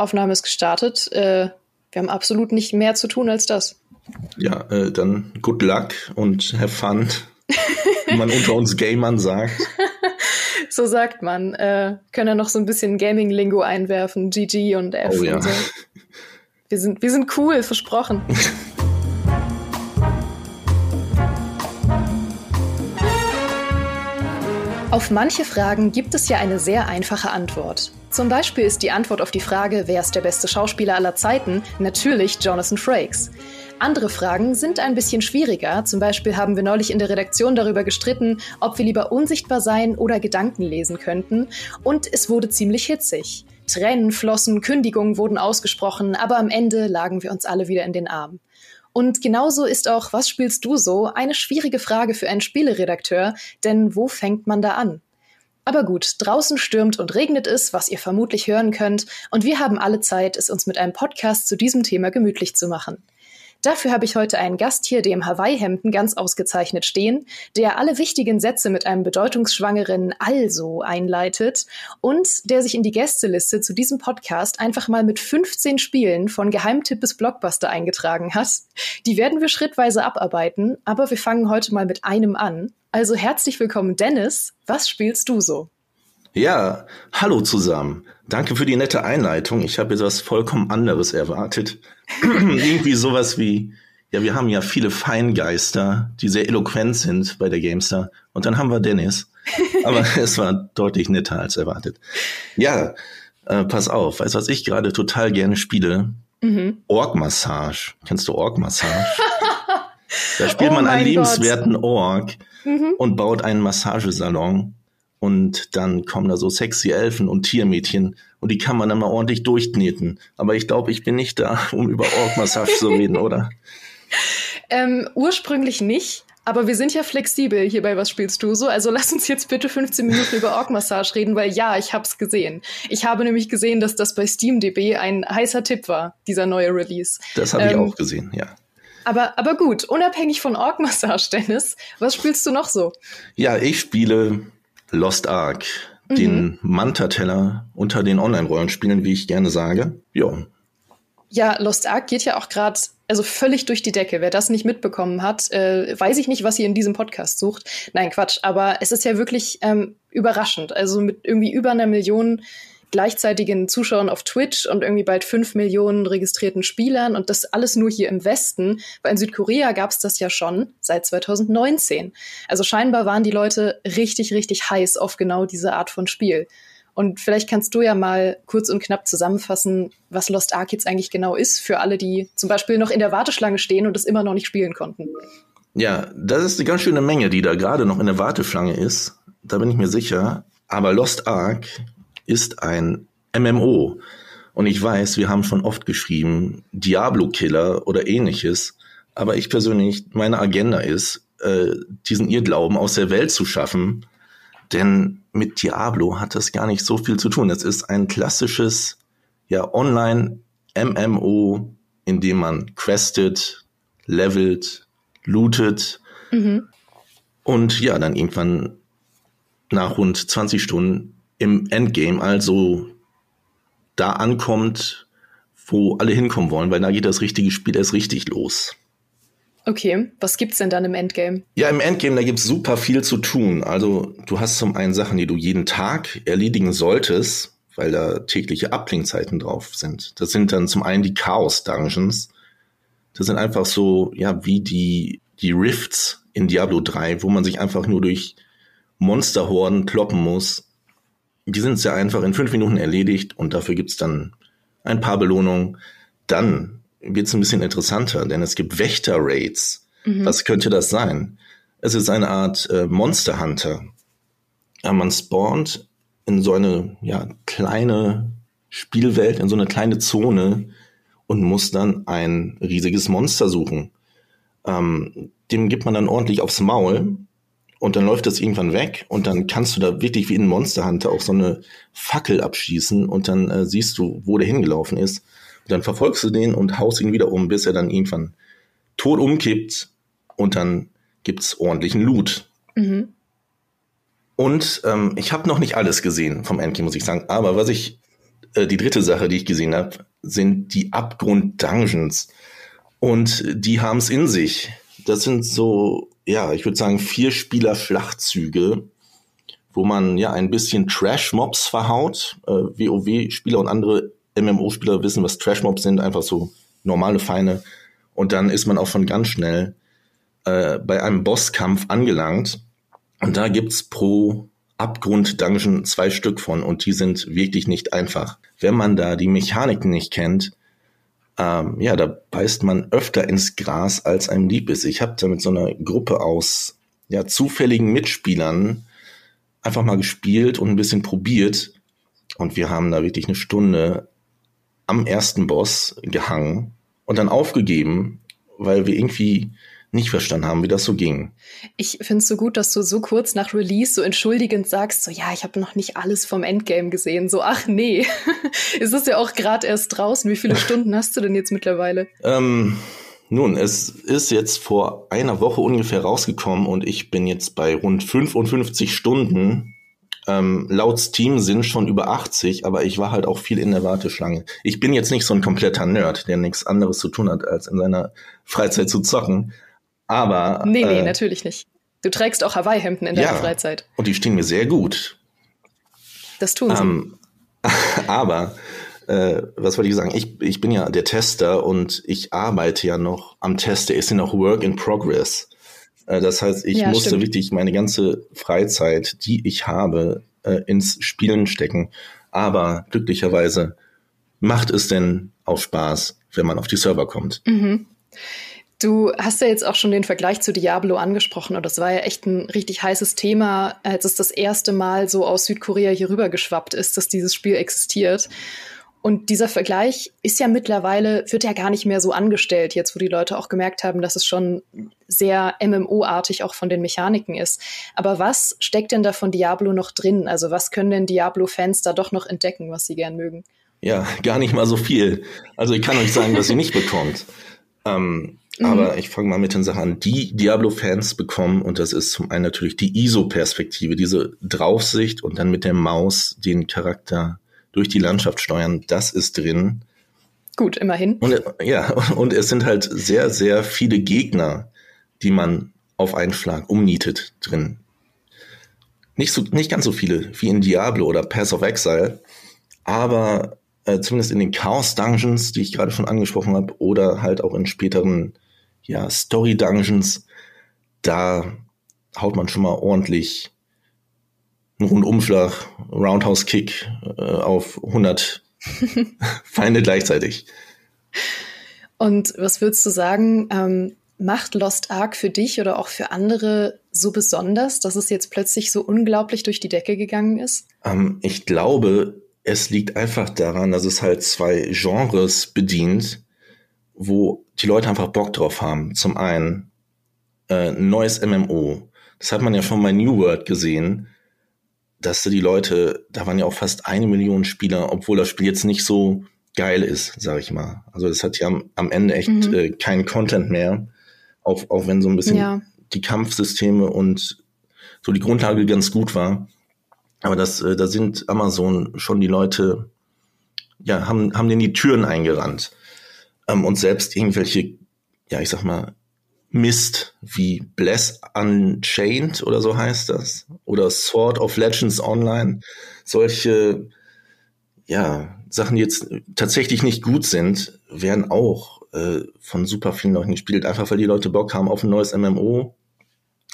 Aufnahme ist gestartet. Äh, wir haben absolut nicht mehr zu tun als das. Ja, äh, dann good luck und have fun, wie man unter uns Gamern sagt. so sagt man. Äh, können ja noch so ein bisschen Gaming-Lingo einwerfen, GG und F Oh ja. und so. Wir sind, wir sind cool, versprochen. Auf manche Fragen gibt es ja eine sehr einfache Antwort. Zum Beispiel ist die Antwort auf die Frage, wer ist der beste Schauspieler aller Zeiten, natürlich Jonathan Frakes. Andere Fragen sind ein bisschen schwieriger. Zum Beispiel haben wir neulich in der Redaktion darüber gestritten, ob wir lieber unsichtbar sein oder Gedanken lesen könnten. Und es wurde ziemlich hitzig. Tränen flossen, Kündigungen wurden ausgesprochen, aber am Ende lagen wir uns alle wieder in den Armen. Und genauso ist auch, was spielst du so, eine schwierige Frage für einen Spieleredakteur, denn wo fängt man da an? Aber gut, draußen stürmt und regnet es, was ihr vermutlich hören könnt, und wir haben alle Zeit, es uns mit einem Podcast zu diesem Thema gemütlich zu machen. Dafür habe ich heute einen Gast hier, der im Hawaii-Hemden ganz ausgezeichnet stehen, der alle wichtigen Sätze mit einem bedeutungsschwangeren Also einleitet und der sich in die Gästeliste zu diesem Podcast einfach mal mit 15 Spielen von Geheimtipp bis Blockbuster eingetragen hat. Die werden wir schrittweise abarbeiten, aber wir fangen heute mal mit einem an. Also herzlich willkommen, Dennis. Was spielst du so? Ja, hallo zusammen. Danke für die nette Einleitung. Ich habe etwas vollkommen anderes erwartet. Irgendwie sowas wie, ja, wir haben ja viele Feingeister, die sehr eloquent sind bei der Gamestar. Und dann haben wir Dennis. Aber es war deutlich netter als erwartet. Ja, äh, pass auf. Weißt du, was ich gerade total gerne spiele? Mhm. Org-Massage. Kennst du Org-Massage? da spielt Oh man einen mein liebenswerten Org Mhm. und baut einen Massagesalon. Und dann kommen da so sexy Elfen und Tiermädchen und die kann man dann mal ordentlich durchkneten. Aber ich glaube, ich bin nicht da, um über Org-Massage zu reden, oder? Ähm, ursprünglich nicht, aber wir sind ja flexibel hier bei Was spielst du so? Also lass uns jetzt bitte 15 Minuten über Org-Massage reden, weil ja, ich hab's gesehen. Ich habe nämlich gesehen, dass das bei SteamDB ein heißer Tipp war, dieser neue Release. Das habe ich Ähm, auch gesehen, ja. Aber, aber gut, unabhängig von Org-Massage, Dennis, was spielst du noch so? Ja, ich spiele Lost Ark, den Manta-Teller unter den Online-Rollenspielen, wie ich gerne sage. Ja, Ja, Lost Ark geht ja auch gerade also völlig durch die Decke. Wer das nicht mitbekommen hat, äh, weiß ich nicht, was ihr in diesem Podcast sucht. Nein, Quatsch. Aber es ist ja wirklich ähm, überraschend. Also mit irgendwie über einer Million gleichzeitigen Zuschauern auf Twitch und irgendwie bald fünf Millionen registrierten Spielern und das alles nur hier im Westen. Weil in Südkorea gab es das ja schon seit 2019. Also scheinbar waren die Leute richtig, richtig heiß auf genau diese Art von Spiel. Und vielleicht kannst du ja mal kurz und knapp zusammenfassen, was Lost Ark jetzt eigentlich genau ist, für alle, die zum Beispiel noch in der Warteschlange stehen und es immer noch nicht spielen konnten. Ja, das ist eine ganz schöne Menge, die da gerade noch in der Warteschlange ist. Da bin ich mir sicher. Aber Lost Ark ist ein MMO. Und ich weiß, wir haben schon oft geschrieben, Diablo-Killer oder ähnliches. Aber ich persönlich, meine Agenda ist, äh, diesen Irrglauben aus der Welt zu schaffen. Denn mit Diablo hat das gar nicht so viel zu tun. Es ist ein klassisches, ja, Online-MMO, in dem man questet, levelt, lootet Mhm. und ja, dann irgendwann nach rund 20 Stunden im Endgame, also da ankommt, wo alle hinkommen wollen, weil da geht das richtige Spiel erst richtig los. Okay, was gibt's denn dann im Endgame? Ja, im Endgame, da gibt's super viel zu tun. Also du hast zum einen Sachen, die du jeden Tag erledigen solltest, weil da tägliche Abklingzeiten drauf sind. Das sind dann zum einen die Chaos-Dungeons. Das sind einfach so, ja, wie die, die Rifts in Diablo 3, wo man sich einfach nur durch Monsterhorden kloppen muss. Die sind sehr einfach in fünf Minuten erledigt und dafür gibt's dann ein paar Belohnungen. Dann wird's ein bisschen interessanter, denn es gibt Wächter-Raids. Was könnte das sein? Es ist eine Art äh, Monster Hunter. Ja, man spawnt in so eine ja, kleine Spielwelt, in so eine kleine Zone und muss dann ein riesiges Monster suchen. Ähm, dem gibt man dann ordentlich aufs Maul und dann läuft das irgendwann weg und dann kannst du da wirklich wie in Monster Hunter auch so eine Fackel abschießen und dann äh, siehst du, wo der hingelaufen ist. Und dann verfolgst du den und haust ihn wieder um, bis er dann irgendwann tot umkippt und dann gibt's ordentlichen Loot. Mhm. Und ähm, ich habe noch nicht alles gesehen vom Endgame, muss ich sagen. Aber was ich äh, die dritte Sache, die ich gesehen habe, sind die Abgrund-Dungeons. Und die haben es in sich. Das sind so, ja, ich würde sagen, vier Spieler-Schlachtzüge, wo man ja ein bisschen Trash-Mobs verhaut. Äh, WoW-Spieler und andere MMO-Spieler wissen, was Trash-Mobs sind, einfach so normale Feine. Und dann ist man auch schon ganz schnell äh, bei einem Bosskampf angelangt. Und da gibt's pro Abgrund-Dungeon zwei Stück von und die sind wirklich nicht einfach. Wenn man da die Mechaniken nicht kennt, ähm, ja, da beißt man öfter ins Gras, als einem lieb ist. Ich habe da mit so einer Gruppe aus ja, zufälligen Mitspielern einfach mal gespielt und ein bisschen probiert. Und wir haben da wirklich eine Stunde am ersten Boss gehangen und dann aufgegeben, weil wir irgendwie nicht verstanden haben, wie das so ging. Ich finde es so gut, dass du so kurz nach Release so entschuldigend sagst, so ja, ich habe noch nicht alles vom Endgame gesehen. So, ach nee, es ist ja auch gerade erst draußen. Wie viele Stunden hast du denn jetzt mittlerweile? Ähm, nun, es ist jetzt vor einer Woche ungefähr rausgekommen und ich bin jetzt bei rund 55 Stunden. Ähm, laut Steam sind schon über 80, aber ich war halt auch viel in der Warteschlange. Ich bin jetzt nicht so ein kompletter Nerd, der nichts anderes zu tun hat, als in seiner Freizeit zu zocken. Aber. Nee, nee, äh, natürlich nicht. Du trägst auch Hawaii-Hemden in deiner ja, Freizeit. Und die stehen mir sehr gut. Das tun sie. Ähm, aber, äh, was wollte ich sagen? Ich, ich bin ja der Tester und ich arbeite ja noch am Test. Der ist ja noch Work in Progress. Äh, das heißt, ich ja, musste stimmt. wirklich meine ganze Freizeit, die ich habe, äh, ins Spielen stecken. Aber glücklicherweise macht es denn auch Spaß, wenn man auf die Server kommt. Mhm. Du hast ja jetzt auch schon den Vergleich zu Diablo angesprochen und das war ja echt ein richtig heißes Thema, als es das erste Mal so aus Südkorea hier rüber geschwappt ist, dass dieses Spiel existiert. Und dieser Vergleich ist ja mittlerweile, wird ja gar nicht mehr so angestellt, jetzt wo die Leute auch gemerkt haben, dass es schon sehr MMO-artig auch von den Mechaniken ist. Aber was steckt denn da von Diablo noch drin? Also was können denn Diablo-Fans da doch noch entdecken, was sie gern mögen? Ja, gar nicht mal so viel. Also ich kann euch sagen, was ihr nicht bekommt. Ähm, Mhm. Aber ich fange mal mit den Sachen an, die Diablo-Fans bekommen, und das ist zum einen natürlich die ISO-Perspektive, diese Draufsicht und dann mit der Maus den Charakter durch die Landschaft steuern, das ist drin. Gut, immerhin. Und, ja, und es sind halt sehr, sehr viele Gegner, die man auf einen Schlag umnietet drin. Nicht, so, nicht ganz so viele wie in Diablo oder Pass of Exile, aber äh, zumindest in den Chaos Dungeons, die ich gerade schon angesprochen habe, oder halt auch in späteren ja, Story Dungeons, da haut man schon mal ordentlich einen Rundumschlag, Roundhouse Kick äh, auf 100 Feinde gleichzeitig. Und was würdest du sagen, ähm, macht Lost Ark für dich oder auch für andere so besonders, dass es jetzt plötzlich so unglaublich durch die Decke gegangen ist? Ähm, ich glaube, es liegt einfach daran, dass es halt zwei Genres bedient, wo die Leute einfach Bock drauf haben. Zum einen äh, neues MMO. Das hat man ja schon bei New World gesehen, dass die Leute, da waren ja auch fast eine Million Spieler, obwohl das Spiel jetzt nicht so geil ist, sag ich mal. Also das hat ja am, am Ende echt mhm. äh, keinen Content mehr, auch, auch wenn so ein bisschen ja. die Kampfsysteme und so die Grundlage ganz gut war. Aber das, äh, da sind Amazon schon die Leute, ja, haben, haben denen die Türen eingerannt ähm, und selbst irgendwelche, ja, ich sag mal, Mist wie Bless Unchained oder so heißt das? Oder Sword of Legends Online, solche ja, Sachen, die jetzt tatsächlich nicht gut sind, werden auch äh, von super vielen Leuten gespielt, einfach weil die Leute Bock haben auf ein neues MMO.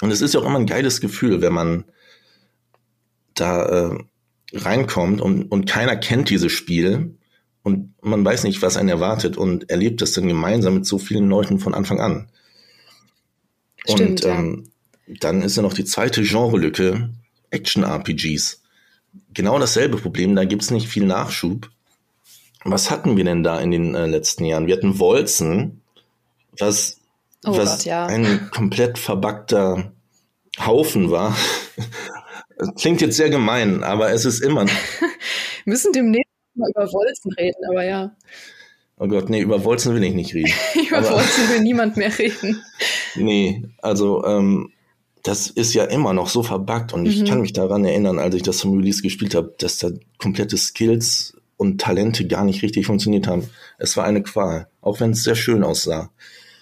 Und es ist ja auch immer ein geiles Gefühl, wenn man da äh, reinkommt und, und keiner kennt dieses Spiel und man weiß nicht, was einen erwartet und erlebt das dann gemeinsam mit so vielen Leuten von Anfang an. Stimmt, und ähm, ja. dann ist ja noch die zweite Genrelücke, Action-RPGs. Genau dasselbe Problem, da gibt's nicht viel Nachschub. Was hatten wir denn da in den äh, letzten Jahren? Wir hatten Wolzen, was, oh was Gott, ja. ein komplett verbackter Haufen war. Klingt jetzt sehr gemein, aber es ist immer. müssen demnächst mal über Wolzen reden, aber ja. Oh Gott, nee, über Wolzen will ich nicht reden. über aber, Wolzen will niemand mehr reden. Nee, also ähm, das ist ja immer noch so verbuggt und mhm. ich kann mich daran erinnern, als ich das zum Release gespielt habe, dass da komplette Skills und Talente gar nicht richtig funktioniert haben. Es war eine Qual, auch wenn es sehr schön aussah.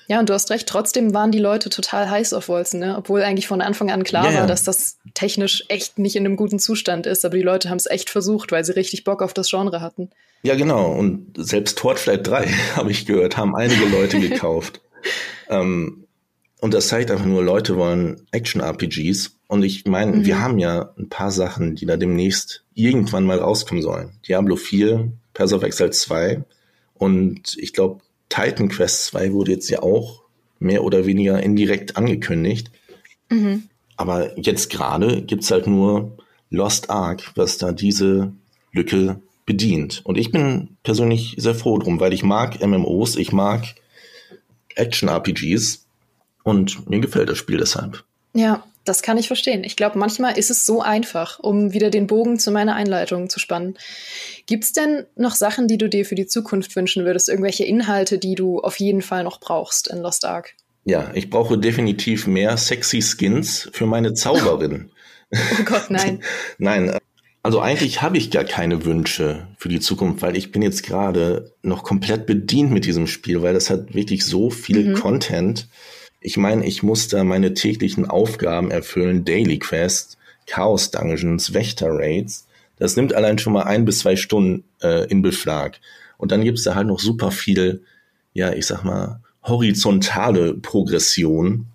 Ja, und du hast recht, trotzdem waren die Leute total heiß auf Wolzen, ne? obwohl eigentlich von Anfang an klar ja. war, dass das technisch echt nicht in einem guten Zustand ist. Aber die Leute haben es echt versucht, weil sie richtig Bock auf das Genre hatten. Ja, genau. Und selbst Torchlight 3, habe ich gehört, haben einige Leute gekauft. ähm, und das zeigt einfach nur, Leute wollen Action-RPGs. Und ich meine, mhm. wir haben ja ein paar Sachen, die da demnächst irgendwann mal rauskommen sollen. Diablo 4, Pass of Exile 2 und ich glaube Titan Quest 2 wurde jetzt ja auch mehr oder weniger indirekt angekündigt. Mhm. Aber jetzt gerade gibt es halt nur Lost Ark, was da diese Lücke bedient. Und ich bin persönlich sehr froh drum, weil ich mag MMOs, ich mag Action-RPGs und mir gefällt das Spiel deshalb. Ja, das kann ich verstehen. Ich glaube, manchmal ist es so einfach, um wieder den Bogen zu meiner Einleitung zu spannen. Gibt es denn noch Sachen, die du dir für die Zukunft wünschen würdest? Irgendwelche Inhalte, die du auf jeden Fall noch brauchst in Lost Ark? Ja, ich brauche definitiv mehr sexy Skins für meine Zauberin. oh Gott, nein. nein, äh, also eigentlich habe ich gar keine Wünsche für die Zukunft, weil ich bin jetzt gerade noch komplett bedient mit diesem Spiel, weil das hat wirklich so viel mhm. Content ich meine, ich muss da meine täglichen Aufgaben erfüllen, Daily Quest, Chaos Dungeons, Wächter Raids. Das nimmt allein schon mal ein bis zwei Stunden äh, in Beschlag. Und dann gibt's da halt noch super viel, ja, ich sag mal, horizontale Progression,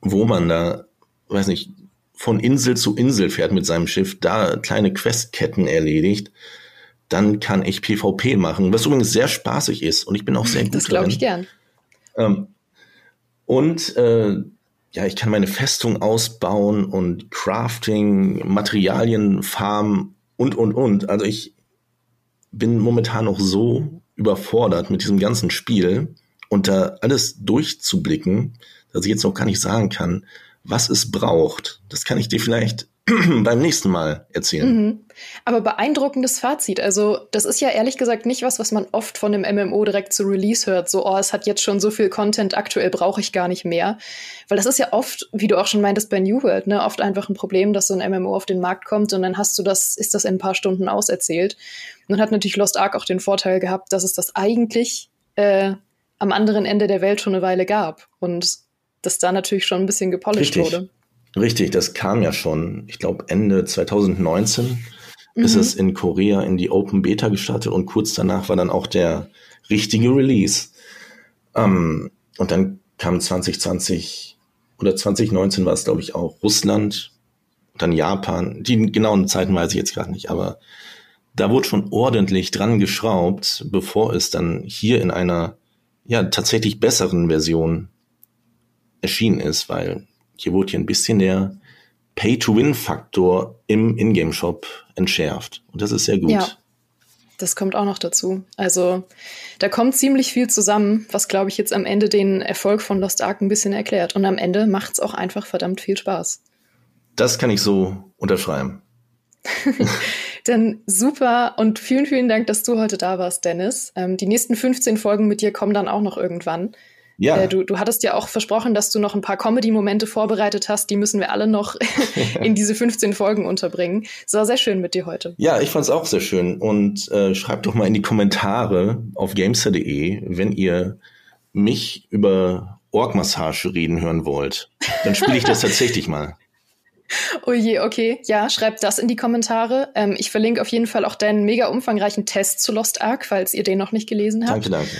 wo man da, weiß nicht, von Insel zu Insel fährt mit seinem Schiff, da kleine Questketten erledigt, dann kann ich PvP machen, was übrigens sehr spaßig ist und ich bin auch sehr gut Das glaube ich gern. Ähm, und äh, ja, ich kann meine Festung ausbauen und Crafting, Materialien farmen und, und, und. Also ich bin momentan noch so überfordert mit diesem ganzen Spiel und da alles durchzublicken, dass ich jetzt noch gar nicht sagen kann, was es braucht. Das kann ich dir vielleicht beim nächsten Mal erzählen. Mhm. Aber beeindruckendes Fazit. Also, das ist ja ehrlich gesagt nicht was, was man oft von einem MMO direkt zu Release hört. So, oh, es hat jetzt schon so viel Content, aktuell brauche ich gar nicht mehr. Weil das ist ja oft, wie du auch schon meintest bei New World, ne, oft einfach ein Problem, dass so ein MMO auf den Markt kommt und dann hast du das, ist das in ein paar Stunden auserzählt. Und dann hat natürlich Lost Ark auch den Vorteil gehabt, dass es das eigentlich äh, am anderen Ende der Welt schon eine Weile gab. Und das da natürlich schon ein bisschen gepolished Richtig. wurde. Richtig, das kam ja schon, ich glaube Ende 2019 mhm. ist es in Korea in die Open Beta gestartet und kurz danach war dann auch der richtige Release. Ähm, und dann kam 2020 oder 2019 war es, glaube ich, auch Russland, dann Japan. Die genauen Zeiten weiß ich jetzt gerade nicht, aber da wurde schon ordentlich dran geschraubt, bevor es dann hier in einer ja tatsächlich besseren Version erschienen ist, weil hier wurde hier ein bisschen der Pay-to-Win-Faktor im Ingame-Shop entschärft. Und das ist sehr gut. Ja, das kommt auch noch dazu. Also da kommt ziemlich viel zusammen, was, glaube ich, jetzt am Ende den Erfolg von Lost Ark ein bisschen erklärt. Und am Ende macht es auch einfach verdammt viel Spaß. Das kann ich so unterschreiben. Dann super und vielen, vielen Dank, dass du heute da warst, Dennis. Ähm, die nächsten 15 Folgen mit dir kommen dann auch noch irgendwann. Ja. Äh, du, du hattest ja auch versprochen, dass du noch ein paar Comedy-Momente vorbereitet hast. Die müssen wir alle noch in diese 15 Folgen unterbringen. Es war sehr schön mit dir heute. Ja, ich fand es auch sehr schön. Und äh, schreibt doch mal in die Kommentare auf gamester.de, wenn ihr mich über Orgmassage reden hören wollt. Dann spiele ich das tatsächlich mal. Oh je, okay. Ja, schreibt das in die Kommentare. Ähm, ich verlinke auf jeden Fall auch deinen mega umfangreichen Test zu Lost Ark, falls ihr den noch nicht gelesen habt. Danke, danke.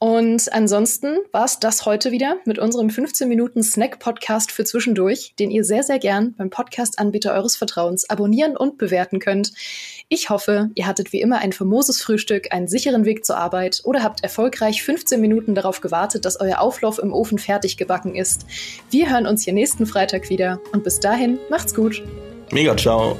Und ansonsten war es das heute wieder mit unserem 15 Minuten Snack-Podcast für zwischendurch, den ihr sehr, sehr gern beim Podcast-Anbieter eures Vertrauens abonnieren und bewerten könnt. Ich hoffe, ihr hattet wie immer ein famoses Frühstück, einen sicheren Weg zur Arbeit oder habt erfolgreich 15 Minuten darauf gewartet, dass euer Auflauf im Ofen fertig gebacken ist. Wir hören uns hier nächsten Freitag wieder und bis dahin macht's gut. Mega, ciao.